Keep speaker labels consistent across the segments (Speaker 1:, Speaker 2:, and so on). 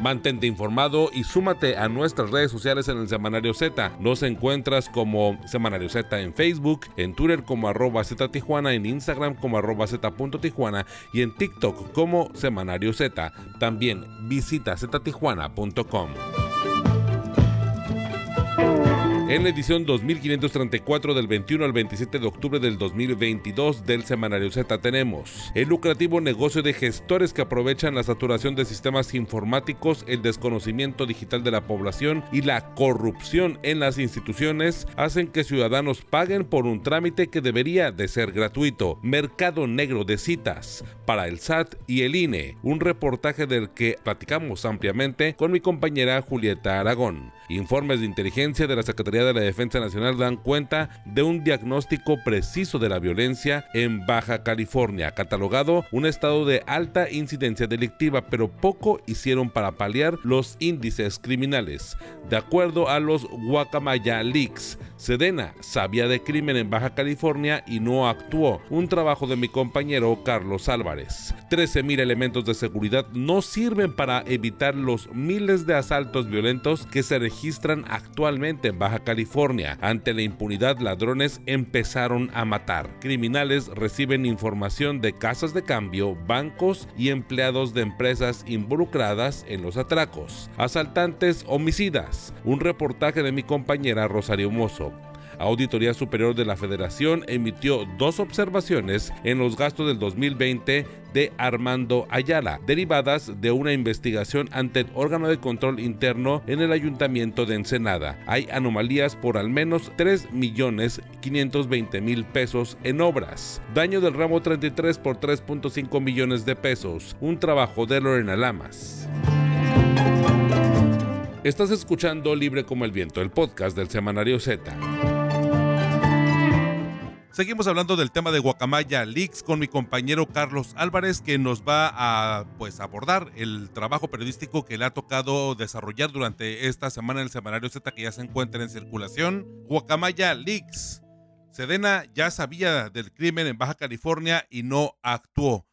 Speaker 1: Mantente informado y súmate a nuestras redes sociales en el Semanario Z. Nos encuentras como Semanario Z en Facebook, en Twitter como arroba Z Tijuana, en Instagram como arroba Z Tijuana y en TikTok como Semanario Z. También visita ztijuana.com. En la edición 2534 del 21 al 27 de octubre del 2022 del Semanario Z tenemos el lucrativo negocio de gestores que aprovechan la saturación de sistemas informáticos, el desconocimiento digital de la población y la corrupción en las instituciones hacen que ciudadanos paguen por un trámite que debería de ser gratuito. Mercado negro de citas para el SAT y el INE. Un reportaje del que platicamos ampliamente con mi compañera Julieta Aragón. Informes de inteligencia de la Secretaría de la Defensa Nacional dan cuenta de un diagnóstico preciso de la violencia en Baja California, catalogado un estado de alta incidencia delictiva, pero poco hicieron para paliar los índices criminales. De acuerdo a los Guacamaya Leaks, Sedena sabía de crimen en Baja California y no actuó. Un trabajo de mi compañero Carlos Álvarez. 13.000 elementos de seguridad no sirven para evitar los miles de asaltos violentos que se registran actualmente en Baja California. Ante la impunidad, ladrones empezaron a matar. Criminales reciben información de casas de cambio, bancos y empleados de empresas involucradas en los atracos. Asaltantes homicidas. Un reportaje de mi compañera Rosario Mozo. Auditoría Superior de la Federación emitió dos observaciones en los gastos del 2020 de Armando Ayala, derivadas de una investigación ante el órgano de control interno en el Ayuntamiento de Ensenada. Hay anomalías por al menos 3 millones 520 mil pesos en obras. Daño del ramo 33 por 3.5 millones de pesos. Un trabajo de Lorena Lamas. Estás escuchando Libre como el Viento, el podcast del Semanario Z. Seguimos hablando del tema de Guacamaya Leaks con mi compañero Carlos Álvarez que nos va a pues abordar el trabajo periodístico que le ha tocado desarrollar durante esta semana en el semanario Z que ya se encuentra en circulación. Guacamaya Leaks. Sedena ya sabía del crimen en Baja California y no actuó.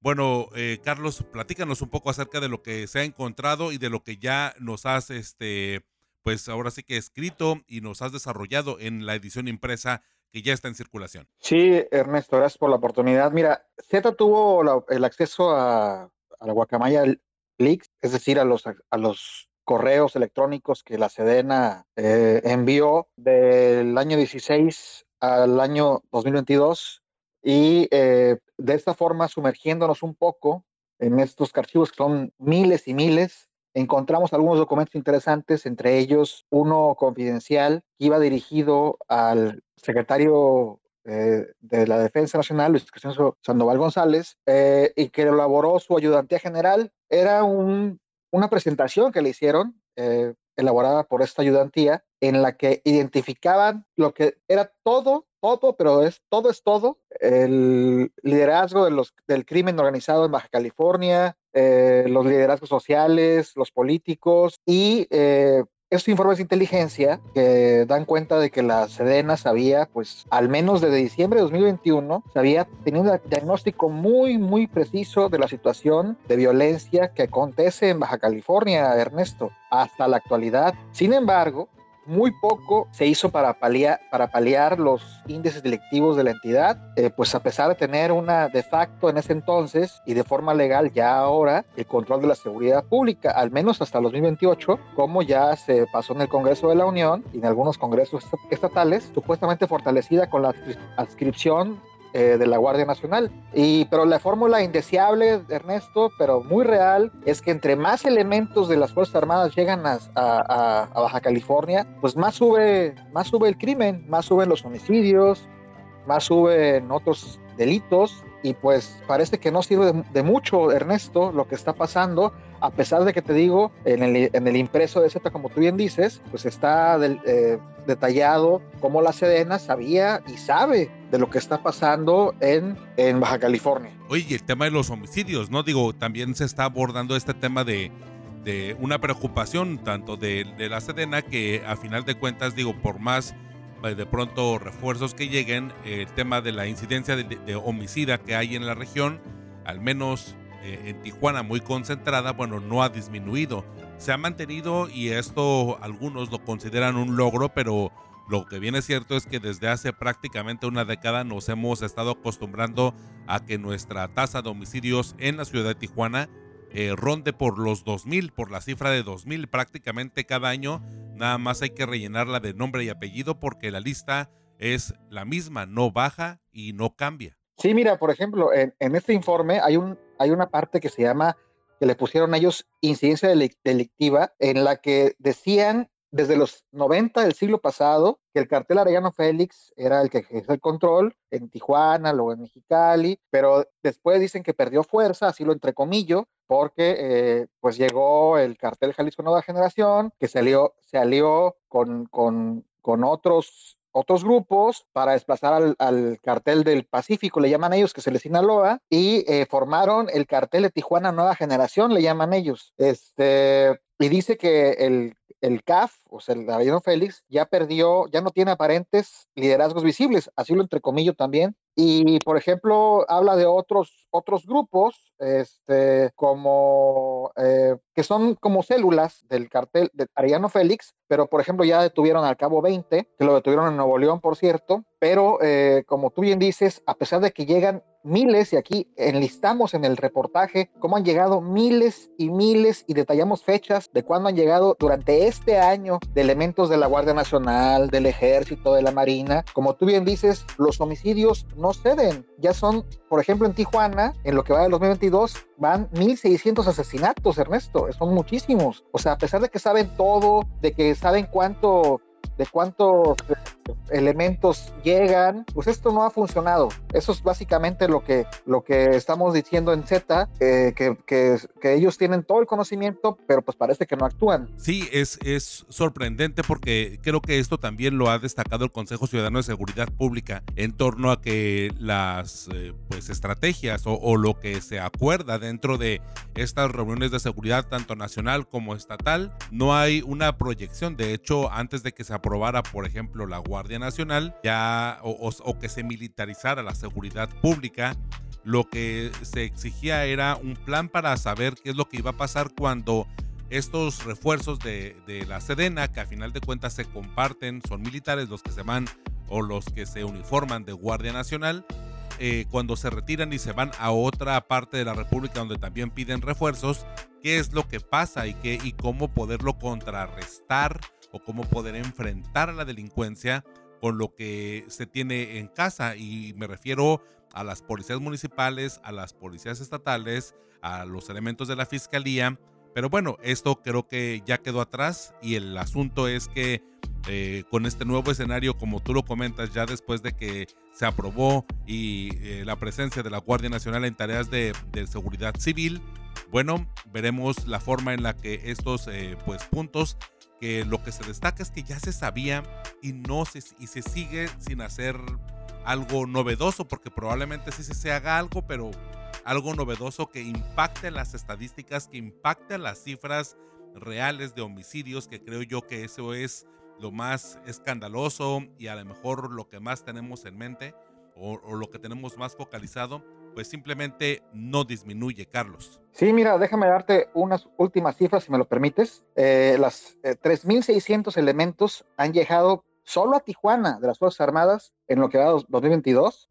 Speaker 1: Bueno, eh, Carlos, platícanos un poco acerca de lo que se ha encontrado y de lo que ya nos has, este, pues ahora sí que escrito y nos has desarrollado en la edición impresa que ya está en circulación.
Speaker 2: Sí, Ernesto, gracias por la oportunidad. Mira, Z tuvo el acceso a, la Guacamaya Leaks, es decir, a los, a los correos electrónicos que la Sedena eh, envió del año 16 al año 2022 y eh, de esta forma sumergiéndonos un poco en estos archivos que son miles y miles, encontramos algunos documentos interesantes, entre ellos uno confidencial que iba dirigido al secretario eh, de la Defensa Nacional, Luis Crescencio Sandoval González, eh, y que elaboró su ayudantía general. Era una presentación que le hicieron, eh, elaborada por esta ayudantía, en la que identificaban lo que era todo, todo, pero es todo es todo, el liderazgo de los, del crimen organizado en Baja California, los liderazgos sociales, los políticos y estos informes de inteligencia que dan cuenta de que la Sedena sabía, pues al menos desde diciembre de 2021, sabía tenido un diagnóstico muy, muy preciso de la situación de violencia que acontece en Baja California, Ernesto, hasta la actualidad. Sin embargo, muy poco se hizo para paliar, los índices delictivos de la entidad, eh, pues a pesar de tener una de facto en ese entonces y de forma legal ya ahora el control de la seguridad pública, al menos hasta 2028, como ya se pasó en el Congreso de la Unión y en algunos congresos estatales, supuestamente fortalecida con la adscripción eh, de la Guardia Nacional. Y, pero la fórmula indeseable, Ernesto, pero muy real, es que entre más elementos de las Fuerzas Armadas llegan a, a, a Baja California, pues más sube, más sube el crimen, más suben los homicidios, más suben otros delitos y pues parece que no sirve de, mucho, Ernesto, lo que está pasando, a pesar de que te digo, en el, en el impreso de Z, como tú bien dices, pues está eh, detallado cómo la Sedena sabía y sabe de lo que está pasando en, en Baja California.
Speaker 1: Oye, y el tema de los homicidios, ¿no? Digo, también se está abordando este tema de de una preocupación tanto de, la Sedena que a final de cuentas digo por más de pronto refuerzos que lleguen el tema de la incidencia de, homicida que hay en la región al menos eh, en Tijuana muy concentrada bueno no ha disminuido. Se ha mantenido y esto algunos lo consideran un logro pero lo que viene cierto es que desde hace prácticamente una década nos hemos estado acostumbrando a que nuestra tasa de homicidios en la ciudad de Tijuana eh, ronde por los 2.000, por la cifra de 2.000 prácticamente cada año. Nada más hay que rellenarla de nombre y apellido porque la lista es la misma, no baja y no cambia.
Speaker 2: Sí, mira, por ejemplo, en, este informe hay, un, hay una parte que se llama, que le pusieron a ellos incidencia delictiva, en la que decían desde los 90 del siglo pasado que el cartel Arellano Félix era el que ejerce el control en Tijuana, luego en Mexicali, pero después dicen que perdió fuerza, así lo entrecomillo, porque eh, pues llegó el cartel Jalisco Nueva Generación, que salió, se alió con, con, con otros otros grupos para desplazar al, cartel del Pacífico, le llaman ellos, que se les Sinaloa, y eh, formaron el cartel de Tijuana Nueva Generación, le llaman ellos. Este, y dice que el el CAF, o sea, el Avellano Félix, ya perdió, ya no tiene aparentes liderazgos visibles, así lo entrecomillo también. Y, por ejemplo, habla de otros, otros grupos, este, como, eh, que son como células del cartel de Arellano Félix, pero, por ejemplo, ya detuvieron al cabo 20, que lo detuvieron en Nuevo León, por cierto, pero, eh, como tú bien dices, a pesar de que llegan miles, y aquí enlistamos en el reportaje cómo han llegado miles y miles y detallamos fechas de cuándo han llegado durante este año de elementos de la Guardia Nacional, del Ejército, de la Marina. Como tú bien dices, los homicidios no ceden. Ya son, por ejemplo, en Tijuana, en lo que va del 2022, van 1.600 asesinatos, Ernesto. Son muchísimos. O sea, a pesar de que saben todo, de que saben cuánto de cuántos elementos llegan, pues esto no ha funcionado. Eso es básicamente lo que, lo que estamos diciendo en Z, que, que, que, ellos tienen todo el conocimiento, pero pues parece que no actúan.
Speaker 1: Sí, es, es sorprendente porque creo que esto también lo ha destacado el Consejo Ciudadano de Seguridad Pública en torno a que las eh, pues estrategias o, o lo que se acuerda dentro de estas reuniones de seguridad tanto nacional como estatal, no hay una proyección. De hecho, antes de que se aprobara, por ejemplo, la Guardia Nacional, ya o, que se militarizara la seguridad pública, lo que se exigía era un plan para saber qué es lo que iba a pasar cuando estos refuerzos de, la Sedena, que a final de cuentas se comparten, son militares los que se van o los que se uniforman de Guardia Nacional, eh, cuando se retiran y se van a otra parte de la República donde también piden refuerzos, qué es lo que pasa y, qué, y cómo poderlo contrarrestar o cómo poder enfrentar a la delincuencia con lo que se tiene en casa. Y me refiero a las policías municipales, a las policías estatales, a los elementos de la fiscalía. Pero bueno, esto creo que ya quedó atrás y el asunto es que eh, con este nuevo escenario, como tú lo comentas, ya después de que se aprobó y eh, la presencia de la Guardia Nacional en tareas de, seguridad civil, bueno, veremos la forma en la que estos eh, pues, puntos lo que se destaca es que ya se sabía y no se, y se sigue sin hacer algo novedoso, porque probablemente sí se haga algo, pero algo novedoso que impacte las estadísticas, que impacte las cifras reales de homicidios, que creo yo que eso es lo más escandaloso y a lo mejor lo que más tenemos en mente o, o lo que tenemos más focalizado pues simplemente no disminuye, Carlos.
Speaker 2: Sí, mira, déjame darte unas últimas cifras, si me lo permites. Eh, las 3.600 eh, elementos han llegado solo a Tijuana de las Fuerzas Armadas en lo que va 2022,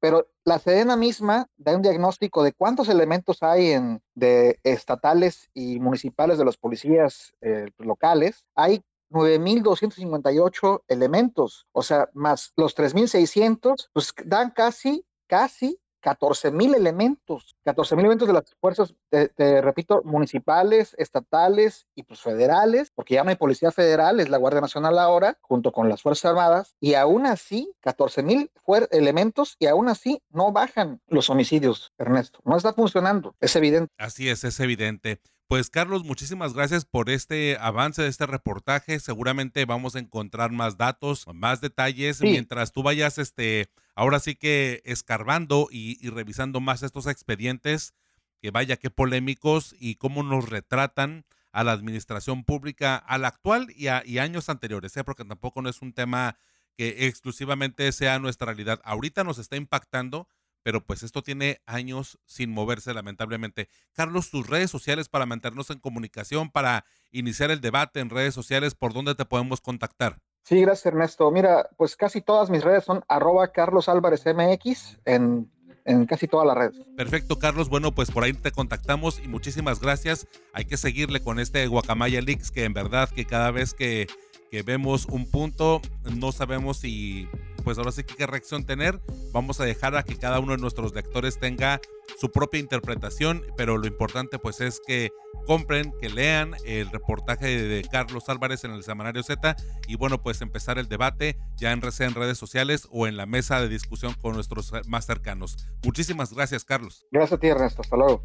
Speaker 2: pero la Sedena misma da un diagnóstico de cuántos elementos hay en, de estatales y municipales de los policías eh, locales. Hay 9.258 elementos, o sea, más los 3.600, pues dan casi, casi 14 mil elementos, 14 mil elementos de las fuerzas, te, repito, municipales, estatales y pues federales, porque ya no hay policía federal, es la Guardia Nacional ahora, junto con las Fuerzas Armadas, y aún así, 14 mil elementos y aún así no bajan los homicidios, Ernesto. No está funcionando, es evidente.
Speaker 1: Así es, es evidente. Pues Carlos, muchísimas gracias por este avance de este reportaje. Seguramente vamos a encontrar más datos, más detalles mientras tú vayas, este, ahora sí que escarbando y, revisando más estos expedientes, que vaya qué polémicos y cómo nos retratan a la administración pública, a la actual y a años anteriores, ¿eh? porque tampoco no es un tema que exclusivamente sea nuestra realidad. Ahorita nos está impactando, pero pues esto tiene años sin moverse lamentablemente. Carlos, tus redes sociales para mantenernos en comunicación, para iniciar el debate en redes sociales, ¿por dónde te podemos contactar?
Speaker 2: Sí, gracias Ernesto. Mira, pues casi todas mis redes son arroba Carlos Álvarez MX en, en casi todas las redes.
Speaker 1: Perfecto, Carlos. Bueno, pues por ahí te contactamos y muchísimas gracias. Hay que seguirle con este Guacamaya Leaks, que en verdad que cada vez que, que vemos un punto, no sabemos si pues ahora sí que qué reacción tener. Vamos a dejar a que cada uno de nuestros lectores tenga su propia interpretación, pero lo importante pues es que compren, que lean el reportaje de Carlos Álvarez en el Semanario Z y bueno, pues empezar el debate ya en, en redes sociales o en la mesa de discusión con nuestros más cercanos. Muchísimas gracias, Carlos.
Speaker 2: Gracias a ti, Ernesto. Hasta luego.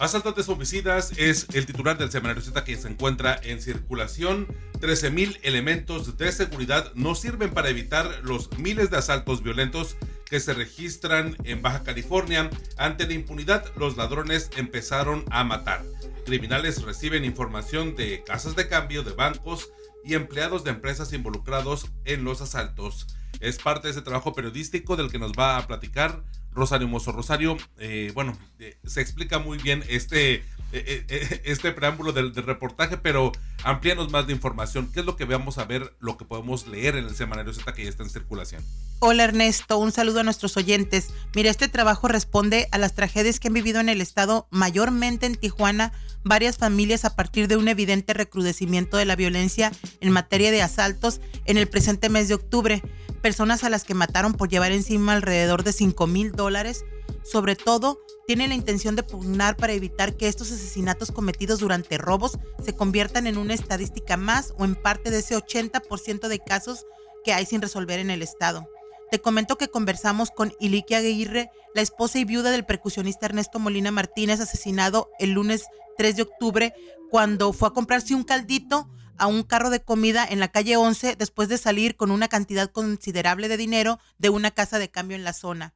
Speaker 1: Asaltantes homicidas es el titular del semanario Z que se encuentra en circulación. 13.000 elementos de seguridad no sirven para evitar los miles de asaltos violentos que se registran en Baja California. Ante la impunidad, los ladrones empezaron a matar. Criminales reciben información de casas de cambio, de bancos y empleados de empresas involucrados en los asaltos. Es parte de ese trabajo periodístico del que nos va a platicar Rosario Mozo. Rosario, eh, bueno, eh, se explica muy bien este, eh, este preámbulo del, del, reportaje, pero amplíanos más de información. ¿Qué es lo que vamos a ver, lo que podemos leer en el semanario Z que ya está en circulación?
Speaker 3: Hola Ernesto, un saludo a nuestros oyentes. Mira, este trabajo responde a las tragedias que han vivido en el estado, mayormente en Tijuana, varias familias a partir de un evidente recrudecimiento de la violencia en materia de asaltos en el presente mes de octubre. Personas a las que mataron por llevar encima alrededor de 5 mil dólares. Sobre todo, tienen la intención de pugnar para evitar que estos asesinatos cometidos durante robos se conviertan en una estadística más o en parte de ese 80% de casos que hay sin resolver en el estado. Te comento que conversamos con Iliquia Aguirre, la esposa y viuda del percusionista Ernesto Molina Martínez, asesinado el lunes 3 de octubre, cuando fue a comprarse un caldito a un carro de comida en la calle 11 después de salir con una cantidad considerable de dinero de una casa de cambio en la zona.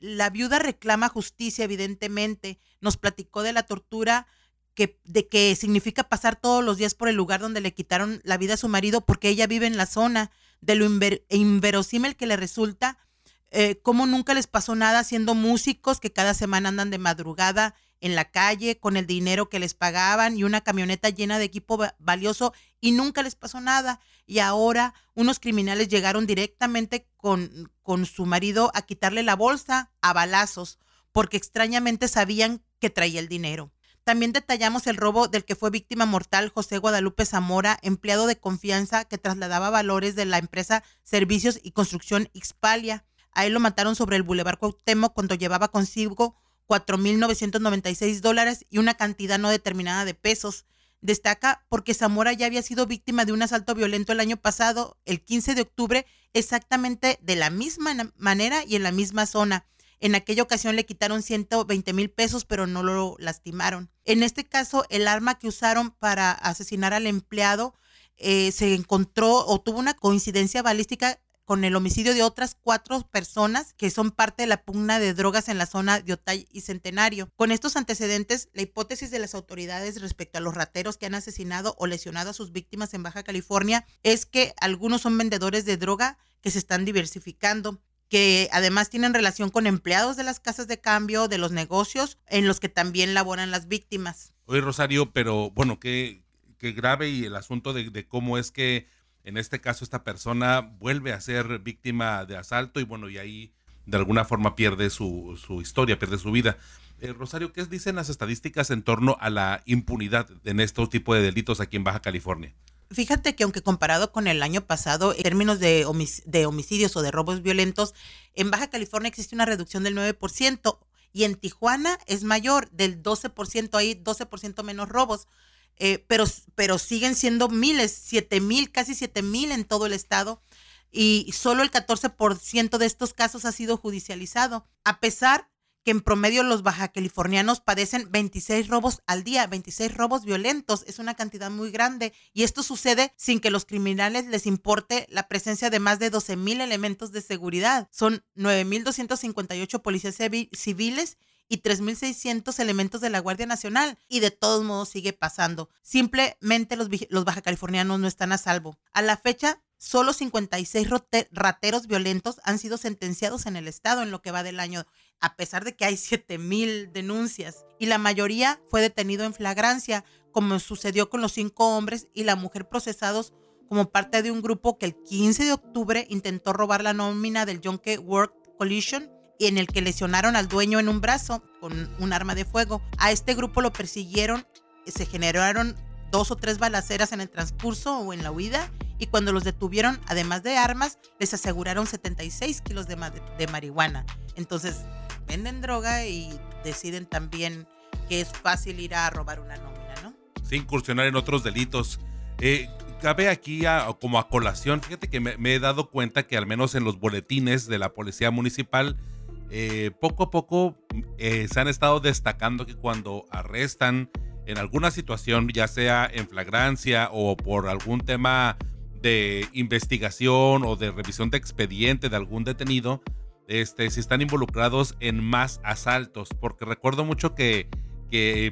Speaker 3: La viuda reclama justicia, evidentemente. Nos platicó de la tortura que, de que significa pasar todos los días por el lugar donde le quitaron la vida a su marido porque ella vive en la zona de lo inverosímil que le resulta, eh, cómo nunca les pasó nada siendo músicos que cada semana andan de madrugada en la calle con el dinero que les pagaban y una camioneta llena de equipo valioso y nunca les pasó nada. Y ahora unos criminales llegaron directamente con, con su marido a quitarle la bolsa a balazos porque extrañamente sabían que traía el dinero. También detallamos el robo del que fue víctima mortal José Guadalupe Zamora, empleado de confianza que trasladaba valores de la empresa Servicios y Construcción Ixpalia. A él lo mataron sobre el Boulevard Cuauhtémoc cuando llevaba consigo 4.996 dólares y una cantidad no determinada de pesos. Destaca porque Zamora ya había sido víctima de un asalto violento el año pasado, el 15 de octubre, exactamente de la misma manera y en la misma zona. En aquella ocasión le quitaron 120 mil pesos, pero no lo lastimaron. En este caso, el arma que usaron para asesinar al empleado eh, se encontró o tuvo una coincidencia balística con el homicidio de otras cuatro personas que son parte de la pugna de drogas en la zona de Otay y Centenario. Con estos antecedentes, la hipótesis de las autoridades respecto a los rateros que han asesinado o lesionado a sus víctimas en Baja California es que algunos son vendedores de droga que se están diversificando que además tienen relación con empleados de las casas de cambio, de los negocios en los que también laboran las víctimas.
Speaker 1: Oye, Rosario, pero bueno, qué, qué grave y el asunto de, cómo es que en este caso esta persona vuelve a ser víctima de asalto y bueno, y ahí de alguna forma pierde su, su historia, pierde su vida. Eh, Rosario, ¿qué dicen las estadísticas en torno a la impunidad en estos tipos de delitos aquí en Baja California?
Speaker 3: Fíjate que aunque comparado con el año pasado, en términos de, de homicidios o de robos violentos, en Baja California existe una reducción del 9% y en Tijuana es mayor, del 12%, hay 12% menos robos. Eh, pero, pero siguen siendo miles, siete mil, casi siete mil en todo el estado y solo el 14% de estos casos ha sido judicializado, a pesar que en promedio los baja californianos padecen 26 robos al día, 26 robos violentos, es una cantidad muy grande y esto sucede sin que los criminales les importe la presencia de más de 12 mil elementos de seguridad. Son 9.258 policías civiles y 3.600 elementos de la Guardia Nacional y de todos modos sigue pasando. Simplemente los, los baja californianos no están a salvo. A la fecha, solo 56 rateros violentos han sido sentenciados en el estado en lo que va del año a pesar de que hay 7000 denuncias, y la mayoría fue detenido en flagrancia, como sucedió con los cinco hombres y la mujer procesados como parte de un grupo que el 15 de octubre intentó robar la nómina del Junkie Work Collision y en el que lesionaron al dueño en un brazo con un arma de fuego. A este grupo lo persiguieron, se generaron dos o tres balaceras en el transcurso o en la huida y cuando los detuvieron, además de armas, les aseguraron 76 kilos de marihuana. Entonces, venden droga y deciden también que es fácil ir a robar una nómina, ¿no?
Speaker 1: Sin incursionar en otros delitos. Eh, cabe aquí como a colación, fíjate que me, he dado cuenta que al menos en los boletines de la policía municipal, eh, poco a poco eh, se han estado destacando que cuando arrestan en alguna situación, ya sea en flagrancia o por algún tema de investigación o de revisión de expediente de algún detenido, este, si están involucrados en más asaltos, porque recuerdo mucho que,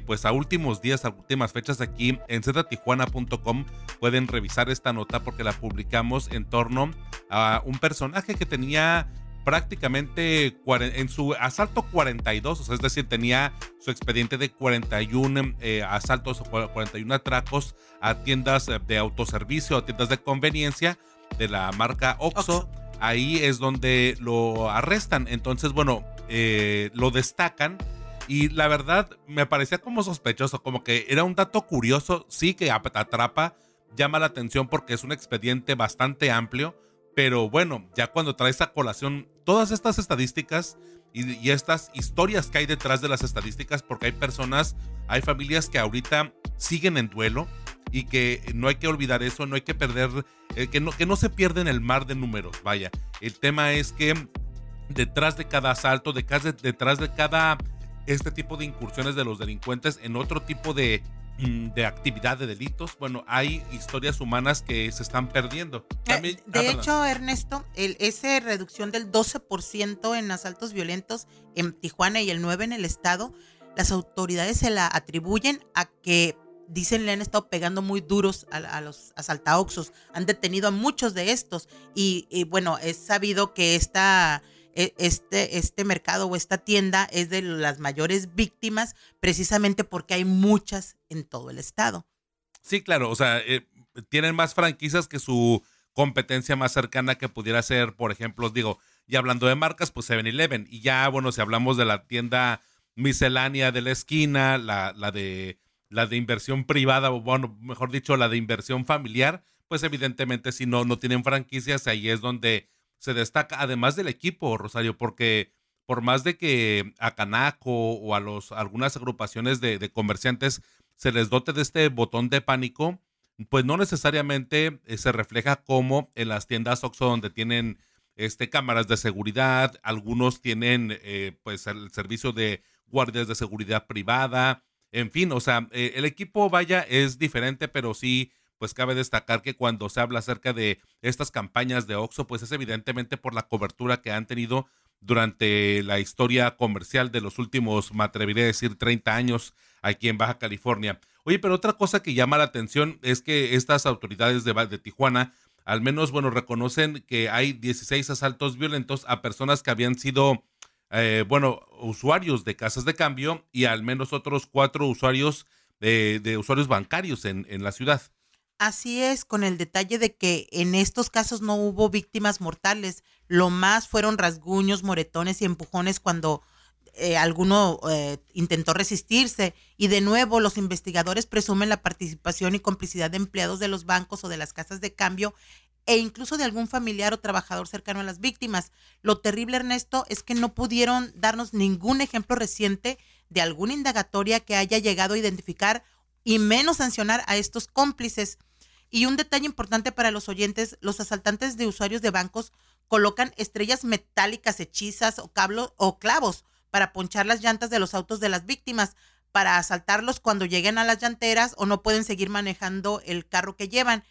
Speaker 1: pues a últimos días, a últimas fechas aquí en ztijuana.com pueden revisar esta nota porque la publicamos en torno a un personaje que tenía prácticamente en su asalto 42, o sea, es decir, tenía su expediente de 41 eh, asaltos o 41 atracos a tiendas de autoservicio, a tiendas de conveniencia de la marca Oxxo ahí es donde lo arrestan. Entonces, bueno, eh, lo destacan. Y la verdad me parecía como sospechoso, como que era un dato curioso, sí que atrapa, llama la atención porque es un expediente bastante amplio, pero bueno, ya cuando traes a colación todas estas estadísticas y, y, estas historias que hay detrás de las estadísticas, porque hay personas, hay familias que ahorita siguen en duelo, y que no hay que olvidar eso, no hay que perder, eh, que, no, que no se pierde en el mar de números, vaya. El tema es que detrás de cada asalto, detrás de cada este tipo de incursiones de los delincuentes en otro tipo de, mm, de actividad de delitos, bueno, hay historias humanas que se están perdiendo.
Speaker 3: Eh, de ah, hecho, Ernesto, el, esa reducción del 12% en asaltos violentos en Tijuana y el 9% en el estado, las autoridades se la atribuyen a que dicen le han estado pegando muy duros a, los asaltaoxos, han detenido a muchos de estos y, bueno, es sabido que esta, e, este, este mercado o esta tienda es de las mayores víctimas precisamente porque hay muchas en todo el estado.
Speaker 1: Sí, claro, o sea, eh, tienen más franquicias que su competencia más cercana que pudiera ser, por ejemplo, digo, y hablando de marcas, pues 7-Eleven. Y ya, bueno, si hablamos de la tienda miscelánea de la esquina, la, la de la de inversión privada, o bueno, mejor dicho, la de inversión familiar, pues evidentemente si no, no tienen franquicias, ahí es donde se destaca, además del equipo, Rosario, porque por más de que a Canaco o a los, algunas agrupaciones de, comerciantes se les dote de este botón de pánico, pues no necesariamente eh, se refleja como en las tiendas Oxxo donde tienen este, cámaras de seguridad, algunos tienen eh, pues el servicio de guardias de seguridad privada, en fin, o sea, eh, el equipo, vaya, es diferente, pero sí, pues cabe destacar que cuando se habla acerca de estas campañas de Oxxo, pues es evidentemente por la cobertura que han tenido durante la historia comercial de los últimos, me atrevería a decir, 30 años aquí en Baja California. Oye, pero otra cosa que llama la atención es que estas autoridades de, de Tijuana, al menos, bueno, reconocen que hay 16 asaltos violentos a personas que habían sido eh, bueno, usuarios de casas de cambio y al menos otros cuatro usuarios de, usuarios bancarios en, en, la ciudad.
Speaker 3: Así es, con el detalle de que en estos casos no hubo víctimas mortales, lo más fueron rasguños, moretones y empujones cuando eh, alguno eh, intentó resistirse. Y de nuevo, los investigadores presumen la participación y complicidad de empleados de los bancos o de las casas de cambio e incluso de algún familiar o trabajador cercano a las víctimas. Lo terrible, Ernesto, es que no pudieron darnos ningún ejemplo reciente de alguna indagatoria que haya llegado a identificar y menos sancionar a estos cómplices. Y un detalle importante para los oyentes, los asaltantes de usuarios de bancos colocan estrellas metálicas hechizas o, cablos, o clavos para ponchar las llantas de los autos de las víctimas, para asaltarlos cuando lleguen a las llanteras o no pueden seguir manejando el carro que llevan.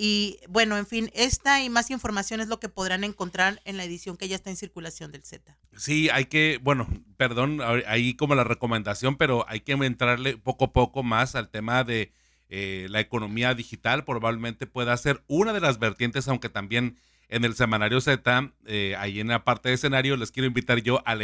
Speaker 3: Y bueno, en fin, esta y más información es lo que podrán encontrar en la edición que ya está en circulación del Z.
Speaker 1: Sí, hay que, bueno, perdón, ahí como la recomendación, pero hay que entrarle poco a poco más al tema de eh, la economía digital. Probablemente pueda ser una de las vertientes, aunque también en el semanario Z, eh, ahí en la parte de escenario, les quiero invitar yo a,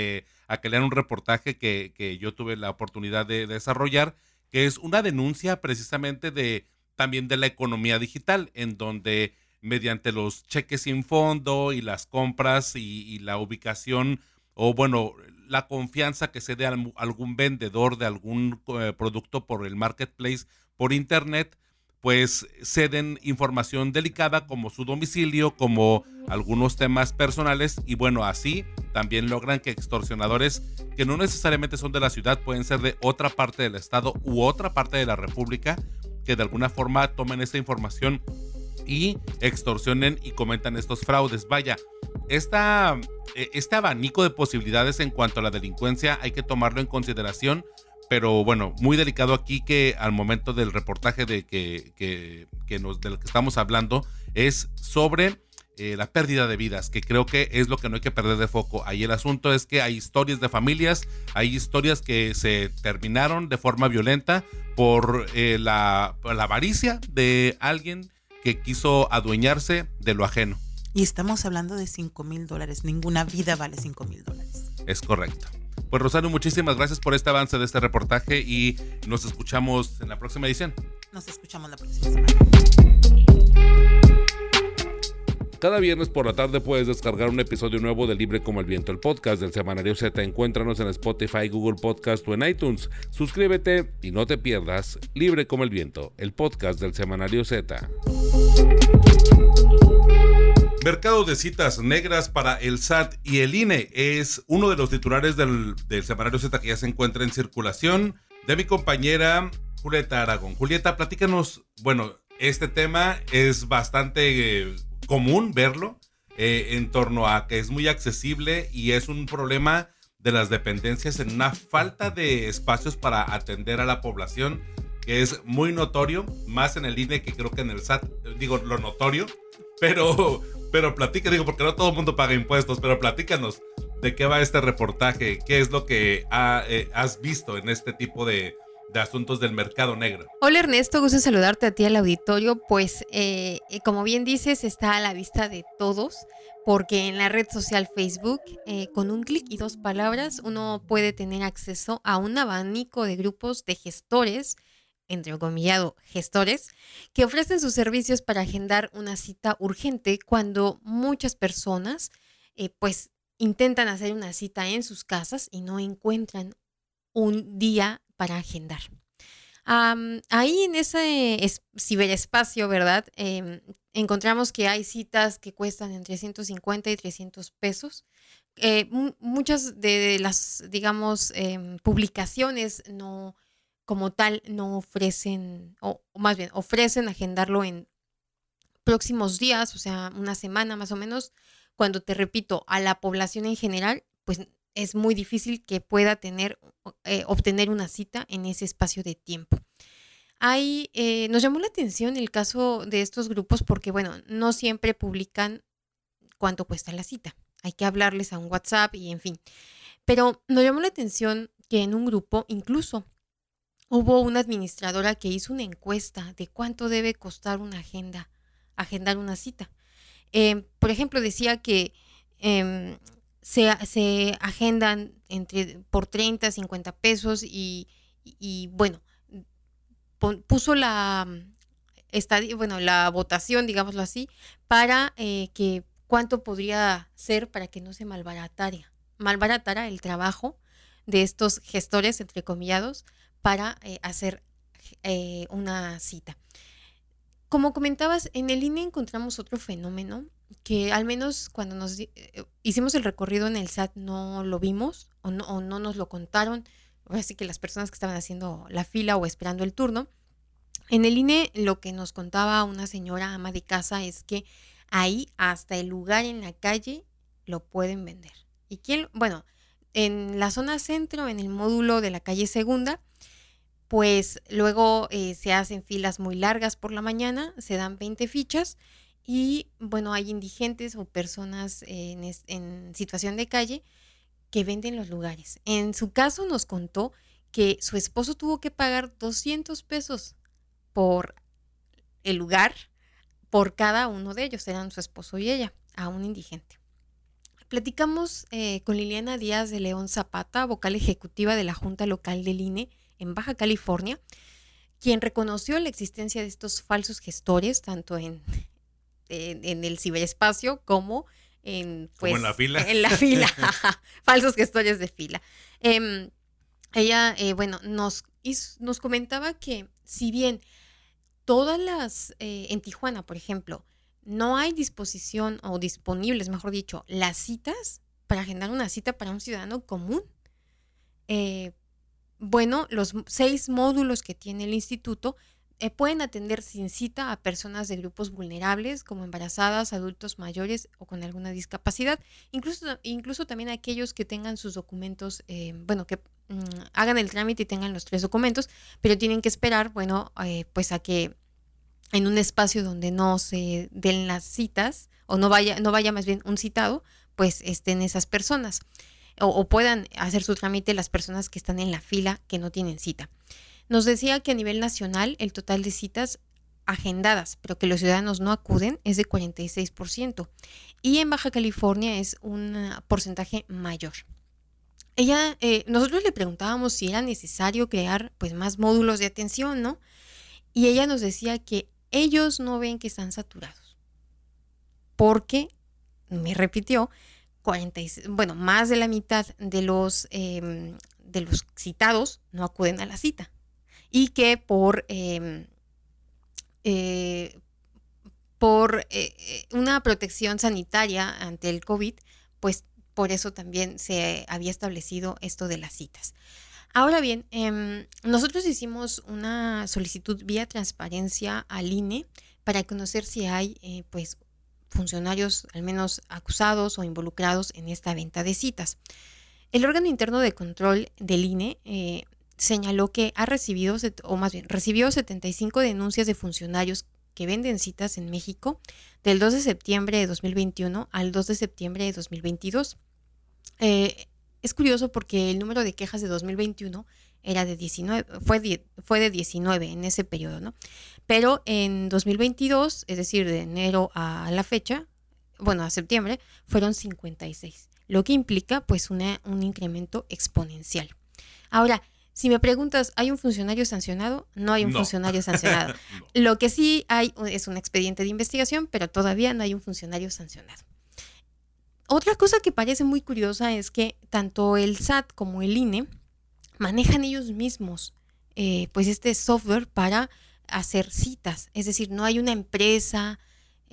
Speaker 1: a que lean un reportaje que, que yo tuve la oportunidad de desarrollar, que es una denuncia precisamente de también de la economía digital, en donde mediante los cheques sin fondo y las compras y, la ubicación o bueno, la confianza que se dé a algún vendedor de algún eh, producto por el marketplace, por internet, pues ceden información delicada como su domicilio, como algunos temas personales y bueno, así también logran que extorsionadores que no necesariamente son de la ciudad, pueden ser de otra parte del estado u otra parte de la república, que de alguna forma tomen esta información y extorsionen y comentan estos fraudes. Vaya, esta, e, este abanico de posibilidades en cuanto a la delincuencia hay que tomarlo en consideración, pero bueno, muy delicado aquí que al momento del reportaje de que, que, que nos, del que estamos hablando es sobre eh, la pérdida de vidas, que creo que es lo que no hay que perder de foco. Ahí el asunto es que hay historias de familias, hay historias que se terminaron de forma violenta por eh, la, la avaricia de alguien que quiso adueñarse de lo ajeno.
Speaker 3: Y estamos hablando de 5 mil dólares. Ninguna vida vale 5 mil dólares.
Speaker 1: Es correcto. Pues Rosario, muchísimas gracias por este avance de este reportaje y nos escuchamos en la próxima edición.
Speaker 3: Nos escuchamos la próxima semana.
Speaker 1: Cada viernes por la tarde puedes descargar un episodio nuevo de Libre como el Viento, el podcast del Semanario Z. Encuéntranos en Spotify, Google Podcast o en iTunes. Suscríbete y no te pierdas Libre como el Viento, el podcast del Semanario Z. Mercado de citas negras para el SAT y el INE es uno de los titulares del, Semanario Z que ya se encuentra en circulación de mi compañera Julieta Aragón. Julieta, platícanos, bueno, este tema es bastante... Común verlo eh, en torno a que es muy accesible y es un problema de las dependencias en una falta de espacios para atender a la población que es muy notorio, más en el INE que creo que en el SAT, digo lo notorio, pero, pero platica, digo, porque no todo el mundo paga impuestos, pero platícanos de qué va este reportaje, qué es lo que eh, has visto en este tipo de, de asuntos del mercado negro.
Speaker 4: Hola Ernesto, gusto saludarte a ti al auditorio. Pues eh, eh, como bien dices, está a la vista de todos, porque en la red social Facebook, eh, con un clic y dos palabras, uno puede tener acceso a un abanico de grupos de gestores, entre comillado gestores, que ofrecen sus servicios para agendar una cita urgente cuando muchas personas, pues, intentan hacer una cita en sus casas y no encuentran un día para agendar. ahí en ese ciberespacio, ¿verdad? Em, encontramos que hay citas que cuestan entre 150 y 300 pesos. Eh, muchas de las, digamos, em, publicaciones no, como tal, no ofrecen, o más bien, ofrecen agendarlo en próximos días, o sea, una semana más o menos, cuando te repito, a la población en general, pues es muy difícil que pueda tener, eh, obtener una cita en ese espacio de tiempo. Hay, eh, nos llamó la atención el caso de estos grupos porque, bueno, no siempre publican cuánto cuesta la cita. Hay que hablarles a un WhatsApp y en fin. Pero nos llamó la atención que en un grupo incluso hubo una administradora que hizo una encuesta de cuánto debe costar una agenda, agendar una cita. Eh, por ejemplo, decía que em, se, agendan entre, por 30, 50 pesos y, bueno, puso la, bueno, la votación, digámoslo así, para eh, que cuánto podría ser para que no se malbaratara, malbaratara el trabajo de estos gestores, entrecomillados, para eh, hacer eh, una cita. Como comentabas, en el INE encontramos otro fenómeno que al menos cuando nos hicimos el recorrido en el SAT no lo vimos o no, no nos lo contaron, así que las personas que estaban haciendo la fila o esperando el turno, en el INE lo que nos contaba una señora ama de casa es que ahí hasta el lugar en la calle lo pueden vender. ¿Y quién? Bueno, en la zona centro, en el módulo de la calle segunda, pues luego eh, se hacen filas muy largas por la mañana, se dan 20 fichas y bueno, hay indigentes o personas en, situación de calle que venden los lugares. En su caso nos contó que su esposo tuvo que pagar 200 pesos por el lugar, por cada uno de ellos, eran su esposo y ella, a un indigente. Platicamos eh, con Liliana Díaz de León Zapata, vocal ejecutiva de la Junta Local del INE en Baja California, quien reconoció la existencia de estos falsos gestores, tanto en, en, el ciberespacio como en,
Speaker 1: pues, la fila.
Speaker 4: En la fila, falsos gestores de fila. Em, ella, eh, bueno, nos, nos comentaba que si bien todas las, eh, en Tijuana, por ejemplo, no hay disposición o disponibles, mejor dicho, las citas para agendar una cita para un ciudadano común. Eh, bueno, los seis módulos que tiene el instituto eh, pueden atender sin cita a personas de grupos vulnerables como embarazadas, adultos mayores o con alguna discapacidad, incluso, incluso también aquellos que tengan sus documentos, bueno, que mm, hagan el trámite y tengan los tres documentos, pero tienen que esperar, bueno, pues a que en un espacio donde no se den las citas o no vaya, no vaya más bien un citado, pues estén esas personas o, puedan hacer su trámite las personas que están en la fila que no tienen cita. Nos decía que a nivel nacional el total de citas agendadas, pero que los ciudadanos no acuden, es de 46%. Y en Baja California es un porcentaje mayor. Ella, eh, nosotros le preguntábamos si era necesario crear pues más módulos de atención, ¿no? Y ella nos decía que ellos no ven que están saturados. Porque, me repitió, 46, bueno, más de la mitad de los, em, de los citados no acuden a la cita. Y que por, em, eh, por eh, eh, una protección sanitaria ante el COVID, pues por eso también se había establecido esto de las citas. Ahora bien, em, nosotros hicimos una solicitud vía transparencia al INE para conocer si hay pues funcionarios al menos acusados o involucrados en esta venta de citas. El órgano interno de control del INE señaló que ha recibido, o más bien, recibió 75 denuncias de funcionarios que venden citas en México del 2 de septiembre de 2021 al 2 de septiembre de 2022. Eh, es curioso porque el número de quejas de 2021 era de 19, fue, fue de 19 en ese periodo, ¿no? Pero en 2022, es decir, de enero a la fecha, bueno, a septiembre, fueron 56, lo que implica pues una, un incremento exponencial. Ahora, si me preguntas, ¿hay un funcionario sancionado? No hay un funcionario sancionado. Lo que sí hay es un expediente de investigación, pero todavía no hay un funcionario sancionado. Otra cosa que parece muy curiosa es que tanto el SAT como el INE manejan ellos mismos eh, pues este software para hacer citas. Es decir, no hay una empresa,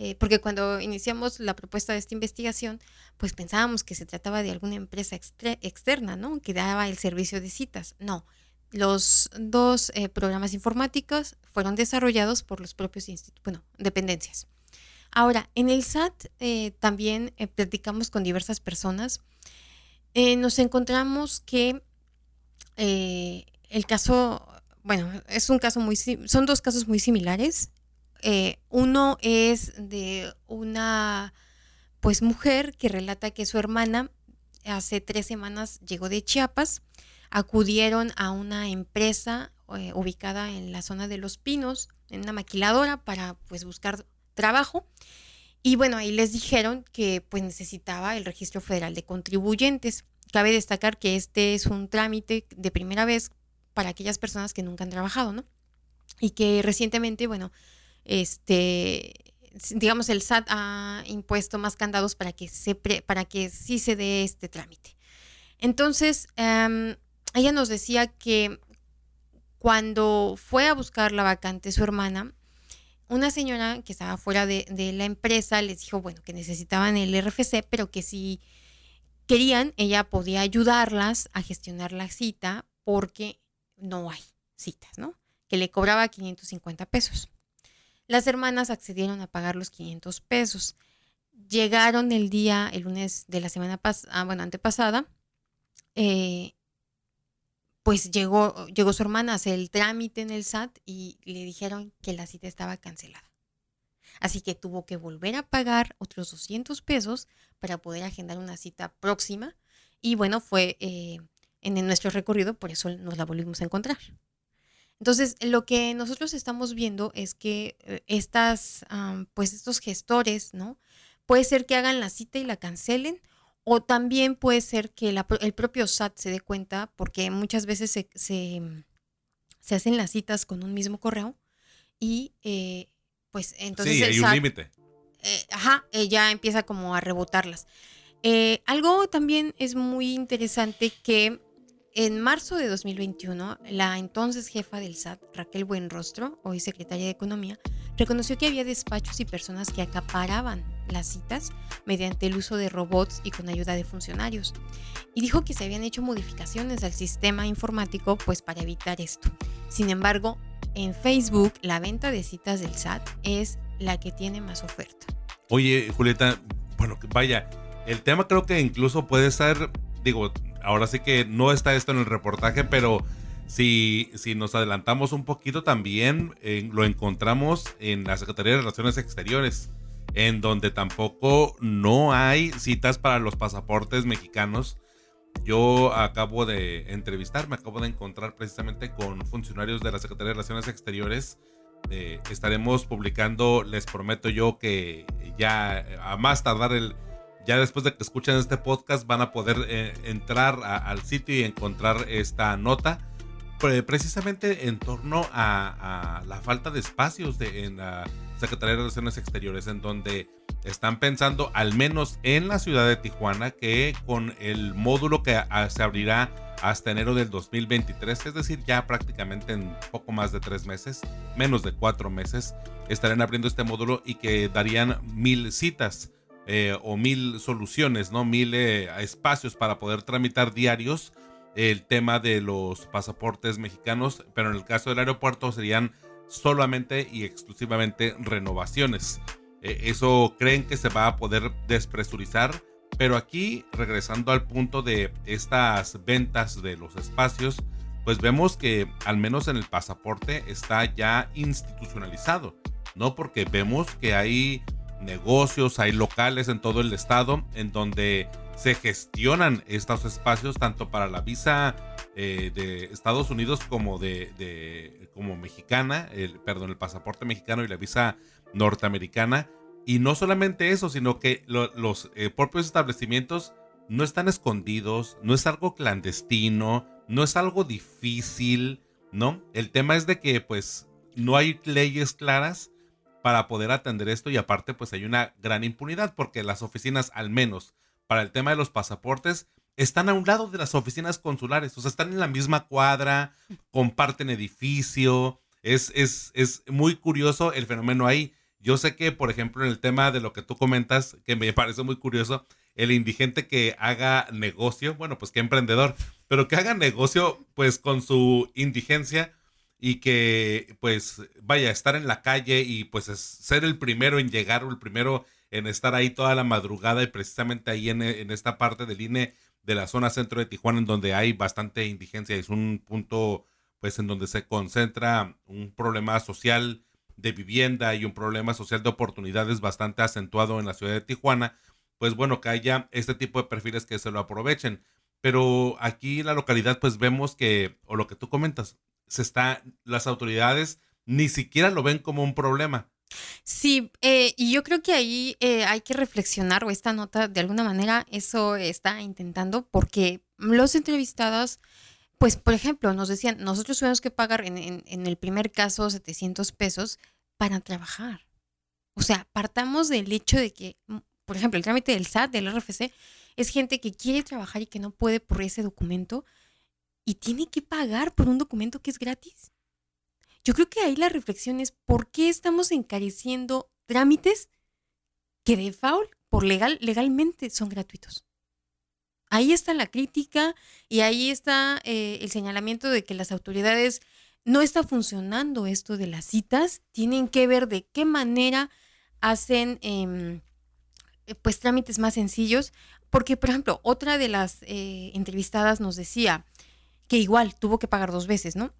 Speaker 4: eh, porque cuando iniciamos la propuesta de esta investigación, pues pensábamos que se trataba de alguna empresa externa, ¿no? Que daba el servicio de citas. No, los dos eh, programas informáticos fueron desarrollados por los propios bueno, dependencias. Ahora, en el SAT eh, también platicamos con diversas personas. Nos encontramos que el caso, bueno, es un caso muy, son dos casos muy similares. Uno es de una, pues, mujer que relata que su hermana hace tres semanas llegó de Chiapas, acudieron a una empresa ubicada en la zona de Los Pinos, en una maquiladora, para pues buscar trabajo. Y bueno, ahí les dijeron que pues necesitaba el registro federal de contribuyentes. Cabe destacar que este es un trámite de primera vez para aquellas personas que nunca han trabajado, ¿no? Y que recientemente, bueno, este, digamos, el SAT ha impuesto más candados para que, se para que sí se dé este trámite. Entonces, em, ella nos decía que cuando fue a buscar la vacante su hermana, una señora que estaba fuera de, la empresa les dijo, bueno, que necesitaban el RFC, pero que si querían, ella podía ayudarlas a gestionar la cita porque no hay citas, ¿no? Que le cobraba 550 pesos. Las hermanas accedieron a pagar los 500 pesos. Llegaron el día, el lunes de la semana pasada, ah, bueno, antepasada, eh, pues llegó, llegó su hermana a hacer el trámite en el SAT y le dijeron que la cita estaba cancelada. Así que tuvo que volver a pagar otros 200 pesos para poder agendar una cita próxima. Y bueno, fue eh, en nuestro recorrido, por eso nos la volvimos a encontrar. Entonces, lo que nosotros estamos viendo es que eh, estas, pues estos gestores, ¿no? Puede ser que hagan la cita y la cancelen, o también puede ser que el propio SAT se dé cuenta, porque muchas veces se, se, hacen las citas con un mismo correo y eh, pues entonces...
Speaker 1: Sí, hay un límite.
Speaker 4: Eh, ajá, ya empieza como a rebotarlas. Eh, algo también es muy interesante que en marzo de 2021, la entonces jefa del SAT, Raquel Buenrostro, hoy secretaria de Economía, reconoció que había despachos y personas que acaparaban las citas mediante el uso de robots y con ayuda de funcionarios. Y dijo que se habían hecho modificaciones al sistema informático pues para evitar esto. Sin embargo, en Facebook la venta de citas del SAT es la que tiene más oferta.
Speaker 1: Oye, Julieta, bueno, vaya, el tema creo que incluso puede ser, digo, ahora sí que no está esto en el reportaje, pero si, si nos adelantamos un poquito también, eh, lo encontramos en la Secretaría de Relaciones Exteriores en donde tampoco no hay citas para los pasaportes mexicanos. Yo acabo de entrevistar, me acabo de encontrar precisamente con funcionarios de la Secretaría de Relaciones Exteriores. Eh, estaremos publicando, les prometo yo que ya a más tardar el, ya después de que escuchen este podcast van a poder eh, entrar al sitio y encontrar esta nota precisamente en torno a, la falta de espacios de, en la Secretaría de Relaciones Exteriores, en donde están pensando, al menos en la ciudad de Tijuana, que con el módulo que se abrirá hasta enero del 2023, es decir, ya prácticamente en poco más de tres meses, menos de cuatro meses, estarán abriendo este módulo y que darían mil citas. Eh, o mil soluciones, ¿no? Mil eh, espacios para poder tramitar diarios el tema de los pasaportes mexicanos, pero en el caso del aeropuerto serían solamente y exclusivamente renovaciones. Eh, eso creen que se va a poder despresurizar, pero aquí regresando al punto de estas ventas de los espacios, pues vemos que al menos en el pasaporte está ya institucionalizado, ¿no? Porque vemos que hay negocios, hay locales en todo el estado en donde se gestionan estos espacios tanto para la visa eh, de Estados Unidos como de, como mexicana, el, perdón, el pasaporte mexicano y la visa norteamericana. Y no solamente eso, sino que los eh, propios establecimientos no están escondidos, no es algo clandestino, no es algo difícil, ¿no? El tema es de que pues no hay leyes claras para poder atender esto y aparte pues hay una gran impunidad porque las oficinas al menos para el tema de los pasaportes están a un lado de las oficinas consulares, o sea, están en la misma cuadra, comparten edificio, es, es, es muy curioso el fenómeno ahí. Yo sé que, por ejemplo, en el tema de lo que tú comentas, que me parece muy curioso, el indigente que haga negocio, bueno, pues qué emprendedor, pero que haga negocio pues con su indigencia y que pues vaya estar en la calle y pues ser el primero en llegar o el primero en estar ahí toda la madrugada y precisamente ahí en, esta parte del INE de la zona centro de Tijuana en donde hay bastante indigencia, es un punto pues en donde se concentra un problema social de vivienda y un problema social de oportunidades bastante acentuado en la ciudad de Tijuana, pues bueno, que haya este tipo de perfiles que se lo aprovechen. Pero aquí en la localidad pues vemos que, o lo que tú comentas, se está, las autoridades ni siquiera lo ven como un problema.
Speaker 4: Sí, eh, y yo creo que ahí eh, hay que reflexionar, o esta nota de alguna manera eso está intentando, porque los entrevistados, pues por ejemplo, nos decían, nosotros tuvimos que pagar en, en, el primer caso 700 pesos, para trabajar. O sea, partamos del hecho de que, mm, por ejemplo, el trámite del SAT, del RFC, es gente que quiere trabajar y que no puede por ese documento y tiene que pagar por un documento que es gratis. Yo creo que ahí la reflexión es por qué estamos encareciendo trámites que de foul, por legal, legalmente son gratuitos. Ahí está la crítica y ahí está eh, el señalamiento de que las autoridades no está funcionando esto de las citas, tienen que ver de qué manera hacen em, pues trámites más sencillos, porque por ejemplo, otra de las eh, entrevistadas nos decía que igual tuvo que pagar dos veces, ¿no?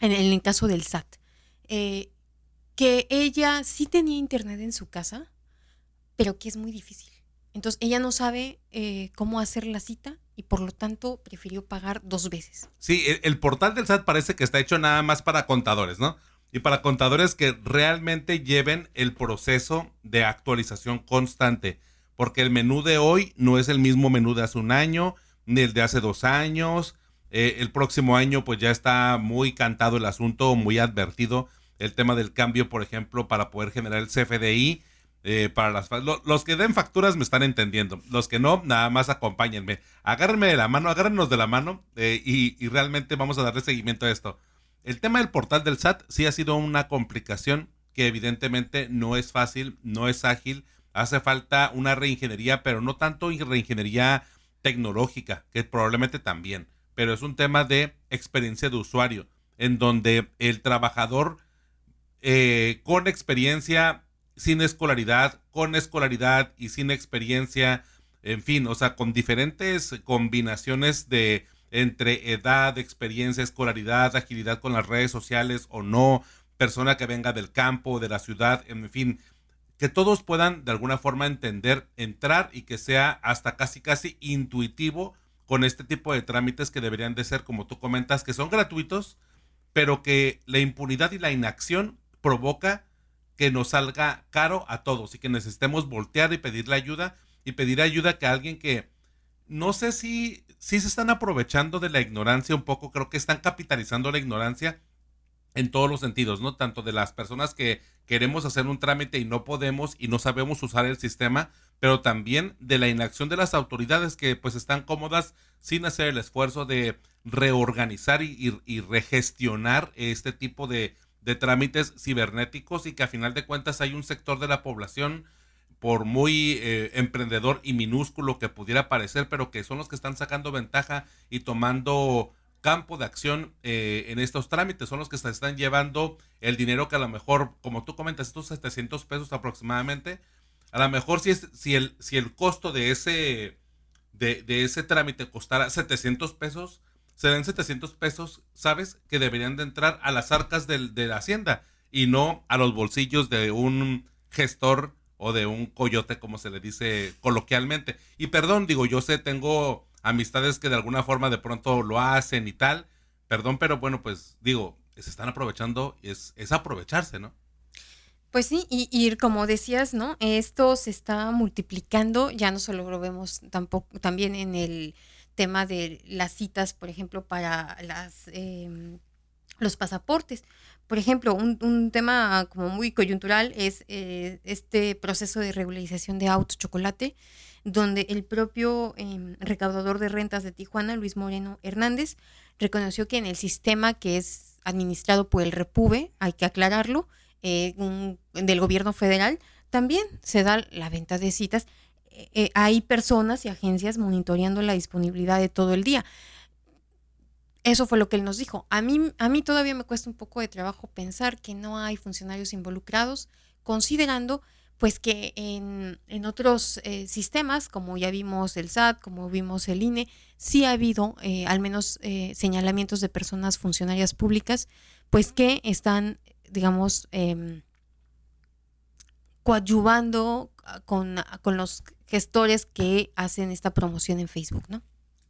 Speaker 4: En, el caso del SAT, eh, que ella sí tenía internet en su casa, pero que es muy difícil. Entonces ella no sabe eh, cómo hacer la cita y por lo tanto prefirió pagar dos veces.
Speaker 1: Sí, el, portal del SAT parece que está hecho nada más para contadores, ¿no? Y para contadores que realmente lleven el proceso de actualización constante, porque el menú de hoy no es el mismo menú de hace un año, ni el de hace dos años. Eh, el próximo año pues ya está muy cantado el asunto, muy advertido el tema del cambio, por ejemplo, para poder generar el CFDI eh, para las los que den facturas me están entendiendo. Los que no, nada más acompáñenme. Agárrenme de la mano, agárrenos de la mano eh, y, realmente vamos a darle seguimiento a esto. El tema del portal del SAT sí ha sido una complicación que evidentemente no es fácil, no es ágil. Hace falta una reingeniería, pero no tanto reingeniería tecnológica, que probablemente también, pero es un tema de experiencia de usuario, en donde el trabajador eh, con experiencia sin escolaridad, con escolaridad y sin experiencia, en fin, o sea, con diferentes combinaciones de entre edad, experiencia, escolaridad, agilidad con las redes sociales o no, persona que venga del campo, de la ciudad, en fin, que todos puedan de alguna forma entender, entrar y que sea hasta casi casi intuitivo con este tipo de trámites que deberían de ser, como tú comentas, que son gratuitos, pero que la impunidad y la inacción provoca que nos salga caro a todos y que necesitemos voltear y pedirle ayuda y pedir ayuda que alguien que no sé si, si se están aprovechando de la ignorancia un poco, creo que están capitalizando la ignorancia en todos los sentidos, ¿no? Tanto de las personas que queremos hacer un trámite y no podemos y no sabemos usar el sistema, pero también de la inacción de las autoridades que pues están cómodas sin hacer el esfuerzo de reorganizar y, regestionar este tipo de, de trámites cibernéticos y que a final de cuentas hay un sector de la población por muy eh, emprendedor y minúsculo que pudiera parecer, pero que son los que están sacando ventaja y tomando campo de acción eh, en estos trámites, son los que se están llevando el dinero que a lo mejor, como tú comentas, estos 700 pesos aproximadamente, a lo mejor si, es, si, el, si el costo de ese, de, de ese trámite costara 700 pesos, se den 700 pesos, ¿sabes? Que deberían de entrar a las arcas de la hacienda y no a los bolsillos de un gestor o de un coyote, como se le dice coloquialmente. Y perdón, digo, yo sé, tengo amistades que de alguna forma de pronto lo hacen y tal. Perdón, pero bueno, pues digo, se están aprovechando, es, es aprovecharse, ¿no?
Speaker 4: Pues sí, y, y, como decías, ¿no? Esto se está multiplicando, ya no solo lo vemos tampoco, también en el tema de las citas, por ejemplo, para las, em, los pasaportes. Por ejemplo, un, tema como muy coyuntural es eh, este proceso de regularización de autos chocolate, donde el propio em, recaudador de rentas de Tijuana, Luis Moreno Hernández, reconoció que en el sistema que es administrado por el Repube, hay que aclararlo, eh, del gobierno federal, también se da la venta de citas eh, hay personas y agencias monitoreando la disponibilidad de todo el día. Eso fue lo que él nos dijo. A mí, a mí todavía me cuesta un poco de trabajo pensar que no hay funcionarios involucrados, considerando pues que en, otros eh, sistemas, como ya vimos el SAT, como vimos el INE, sí ha habido eh, al menos señalamientos de personas funcionarias públicas, pues que están, digamos, em, coadyuvando con, con los gestores que hacen esta promoción en Facebook, ¿no?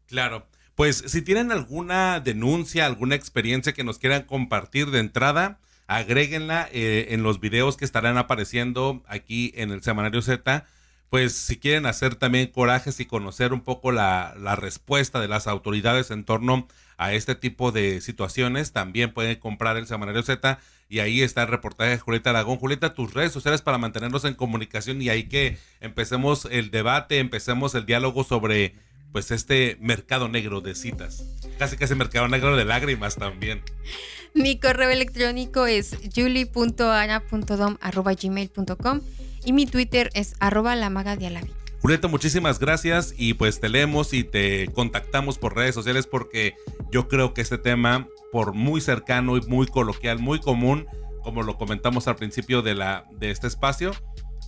Speaker 1: Claro. Pues si tienen alguna denuncia, alguna experiencia que nos quieran compartir de entrada, agréguenla eh, en los videos que estarán apareciendo aquí en el Semanario Z
Speaker 5: pues si quieren hacer también corajes y conocer un poco la, la, respuesta de las autoridades en torno a este tipo de situaciones, también pueden comprar el Semanario Z y ahí está el reportaje de Julieta Aragón. Julieta, tus redes sociales para mantenernos en comunicación y ahí que empecemos el debate, empecemos el diálogo sobre pues este mercado negro de citas. Casi casi mercado negro de lágrimas también.
Speaker 4: Mi correo electrónico es julie.ana.dom.gmail.com y mi Twitter es arroba la maga de Alavi.
Speaker 5: Julieta, muchísimas gracias y pues te leemos y te contactamos por redes sociales porque yo creo que este tema, por muy cercano y muy coloquial, muy común, como lo comentamos al principio de, la, de este espacio,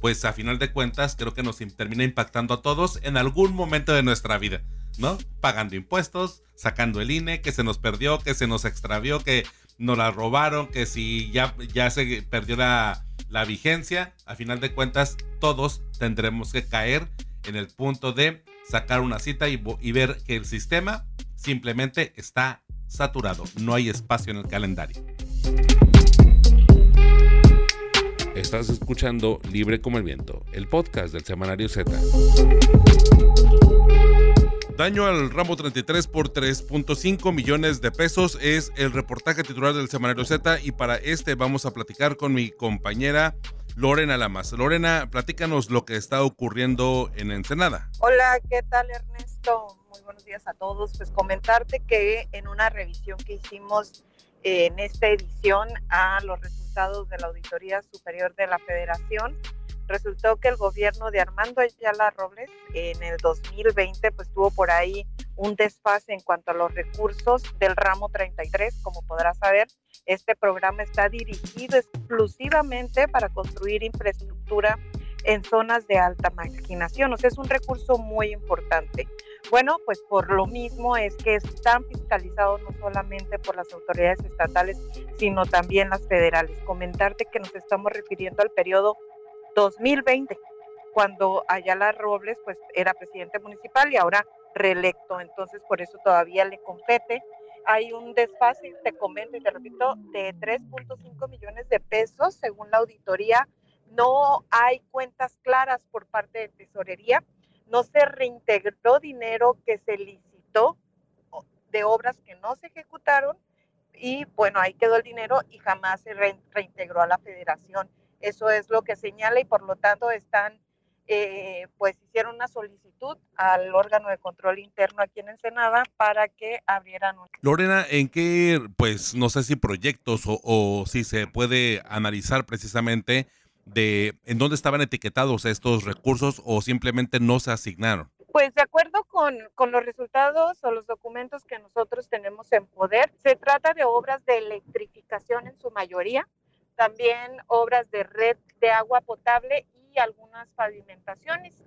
Speaker 5: pues a final de cuentas creo que nos termina impactando a todos en algún momento de nuestra vida, ¿no? Pagando impuestos, sacando el INE, que se nos perdió, que se nos extravió, que nos la robaron, que si ya, ya se perdió la, la vigencia, a final de cuentas todos tendremos que caer en el punto de sacar una cita y, y, ver que el sistema simplemente está saturado, no hay espacio en el calendario.
Speaker 1: Estás escuchando Libre como el Viento, el podcast del Semanario Z. Daño al ramo 33 por 3.5 millones de pesos es el reportaje titular del Semanario Z y para este vamos a platicar con mi compañera Lorena Lamas. Lorena, platícanos lo que está ocurriendo en Ensenada.
Speaker 6: Hola, ¿qué tal Ernesto? Muy buenos días a todos. Pues comentarte que en una revisión que hicimos en esta edición a los resultados de la Auditoría Superior de la Federación, resultó que el gobierno de Armando Ayala Robles en el 2020 pues tuvo por ahí un desfase en cuanto a los recursos del ramo 33, como podrás saber, este programa está dirigido exclusivamente para construir infraestructura en zonas de alta marginación, o sea, es un recurso muy importante. Bueno, pues por lo mismo es que están fiscalizados no solamente por las autoridades estatales, sino también las federales. Comentarte que nos estamos refiriendo al periodo 2020, cuando Ayala Robles pues era presidente municipal y ahora reelecto, entonces por eso todavía le compete. Hay un desfase, te comento y te repito, de 3.5 millones de pesos según la auditoría. No hay cuentas claras por parte de tesorería, no se reintegró dinero que se licitó de obras que no se ejecutaron y bueno, ahí quedó el dinero y jamás se reintegró a la federación. Eso es lo que señala y por lo tanto están, eh, pues hicieron una solicitud al órgano de control interno aquí en Ensenada para que abrieran un...
Speaker 1: Lorena, ¿en qué, pues no sé si proyectos o, o si se puede analizar precisamente de en dónde estaban etiquetados estos recursos o simplemente no se asignaron?
Speaker 6: Pues de acuerdo con, con, los resultados o los documentos que nosotros tenemos en poder, se trata de obras de electrificación en su mayoría, también obras de red de agua potable y algunas pavimentaciones.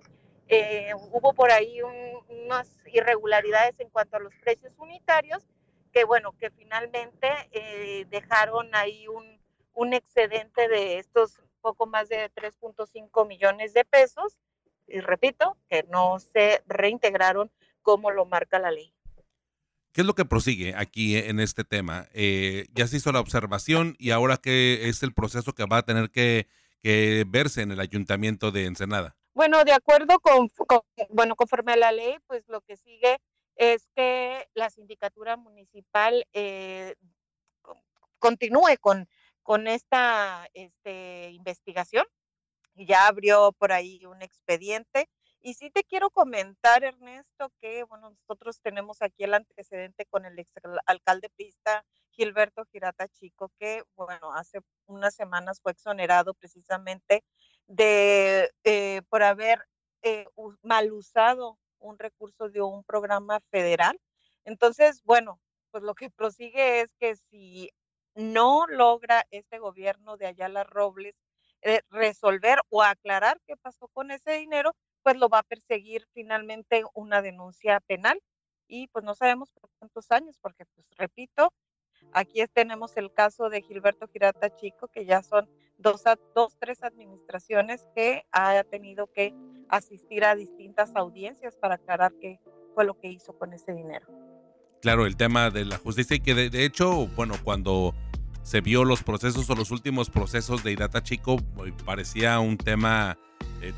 Speaker 6: Eh, hubo por ahí unas irregularidades en cuanto a los precios unitarios, que bueno, que finalmente eh, dejaron ahí un, un excedente de estos poco más de 3.5 millones de pesos, y repito, que no se reintegraron como lo marca la ley.
Speaker 1: ¿Qué es lo que prosigue aquí en este tema? Eh, ya se hizo la observación y ahora qué es el proceso que va a tener que, verse en el ayuntamiento de Ensenada.
Speaker 6: Bueno, de acuerdo con, bueno, conforme a la ley, pues lo que sigue es que la sindicatura municipal eh, continúe con, con esta este, investigación. Ya abrió por ahí un expediente y sí te quiero comentar, Ernesto, que bueno, nosotros tenemos aquí el antecedente con el ex alcalde Pista, Gilberto Girata Chico, que bueno, hace unas semanas fue exonerado precisamente de eh, por haber eh, mal usado un recurso de un programa federal. Entonces, bueno, pues lo que prosigue es que si no logra este gobierno de Ayala Robles eh, resolver o aclarar qué pasó con ese dinero, pues lo va a perseguir finalmente una denuncia penal y pues no sabemos por cuántos años, porque pues repito, aquí tenemos el caso de Gilberto Girata Chico, que ya son dos, dos, tres administraciones que ha tenido que asistir a distintas audiencias para aclarar qué fue lo que hizo con ese dinero.
Speaker 1: Claro, el tema de la justicia y que de, de hecho, bueno, cuando se vio los procesos o los últimos procesos de Hirata Chico, parecía un tema
Speaker 5: eh,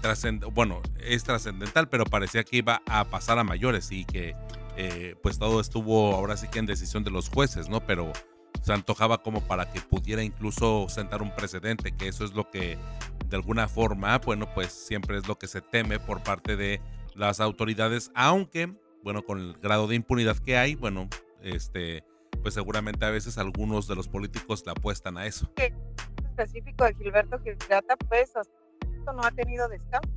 Speaker 5: bueno, es trascendental, pero parecía que iba a pasar a mayores y que eh, pues todo estuvo ahora sí que en decisión de los jueces, ¿no? Pero se antojaba como para que pudiera incluso sentar un precedente, que eso es lo que de alguna forma, bueno, pues siempre es lo que se teme por parte de las autoridades, aunque, bueno, con el grado de impunidad que hay, bueno, este, pues seguramente a veces algunos de los políticos le apuestan a eso.
Speaker 6: Específico de Gilberto Gilberto, pues esto no ha tenido descanso.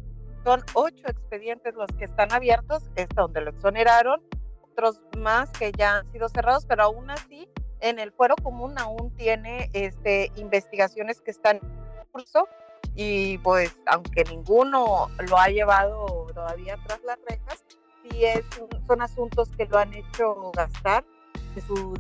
Speaker 6: Son ocho expedientes los que están abiertos, este donde lo exoneraron, otros más que ya han sido cerrados, pero aún así en el fuero común aún tiene este, investigaciones que están en curso y pues aunque ninguno lo ha llevado todavía tras las rejas, sí es son asuntos que lo han hecho gastar de su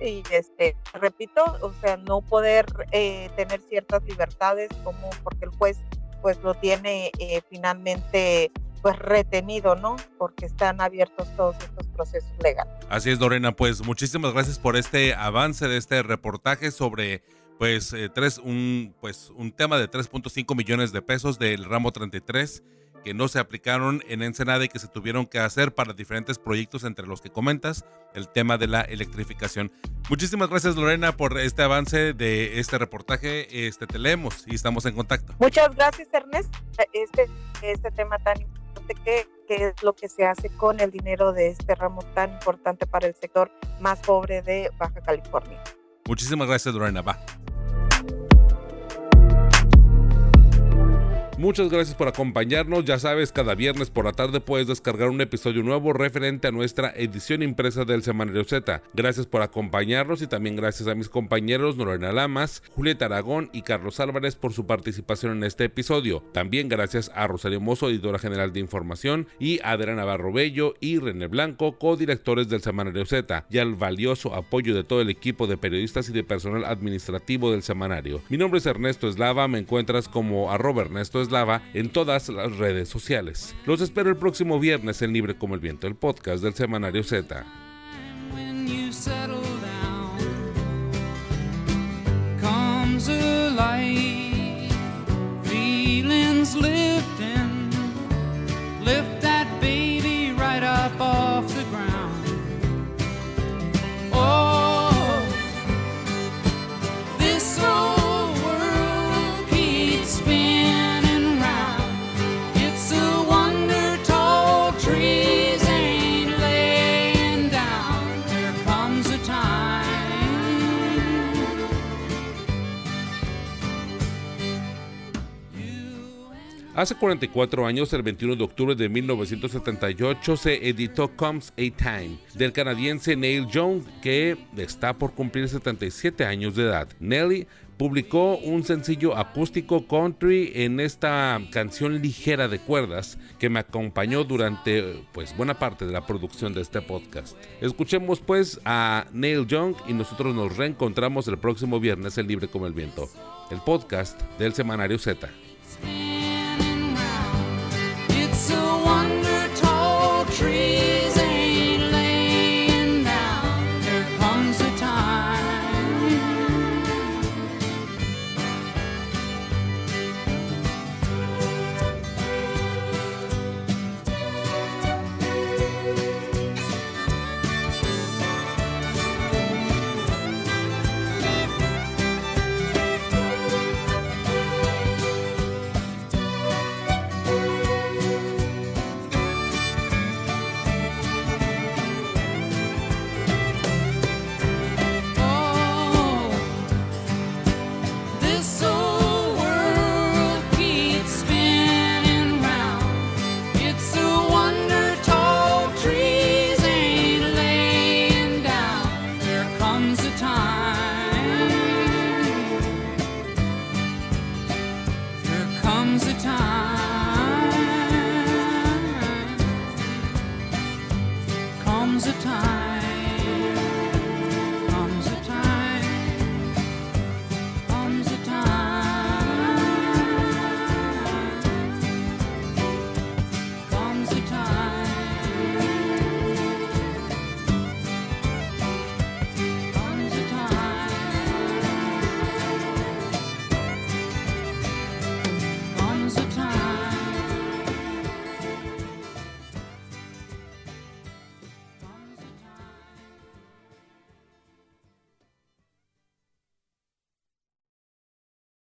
Speaker 6: y este repito o sea no poder eh, tener ciertas libertades como porque el juez pues lo tiene eh, finalmente pues retenido, ¿no? Porque están abiertos todos estos procesos legales.
Speaker 5: Así es, Lorena, pues muchísimas gracias por este avance de este reportaje sobre pues eh, tres un pues un tema de 3.5 millones de pesos del ramo 33 que no se aplicaron en Ensenada y que se tuvieron que hacer para diferentes proyectos entre los que comentas el tema de la electrificación. Muchísimas gracias Lorena por este avance de este reportaje. Este te leemos y estamos en contacto.
Speaker 6: Muchas gracias Ernest. Este este tema tan importante que, que es lo que se hace con el dinero de este ramo tan importante para el sector más pobre de Baja California.
Speaker 5: Muchísimas gracias Lorena. Va.
Speaker 1: Muchas gracias por acompañarnos. Ya sabes, cada viernes por la tarde puedes descargar un episodio nuevo referente a nuestra edición impresa del Semanario Z. Gracias por acompañarnos y también gracias a mis compañeros Lorena Lamas, Julieta Aragón y Carlos Álvarez por su participación en este episodio. También gracias a Rosario Mozo, editora general de información, y a Adriana Navarro Bello y René Blanco, codirectores del Semanario Z, y al valioso apoyo de todo el equipo de periodistas y de personal administrativo del semanario. Mi nombre es Ernesto Eslava, me encuentras como arroba Ernesto Lava en todas las redes sociales. Los espero el próximo viernes en Libre como el Viento, el podcast del Semanario Z. Hace 44 años, el 21 de octubre de 1978, se editó Comes a Time del canadiense Neil Young, que está por cumplir 77 años de edad. Nelly publicó un sencillo acústico country en esta canción ligera de cuerdas que me acompañó durante pues buena parte de la producción de este podcast. Escuchemos pues a Neil Young y nosotros nos reencontramos el próximo viernes en Libre como el Viento, el podcast del Semanario Z.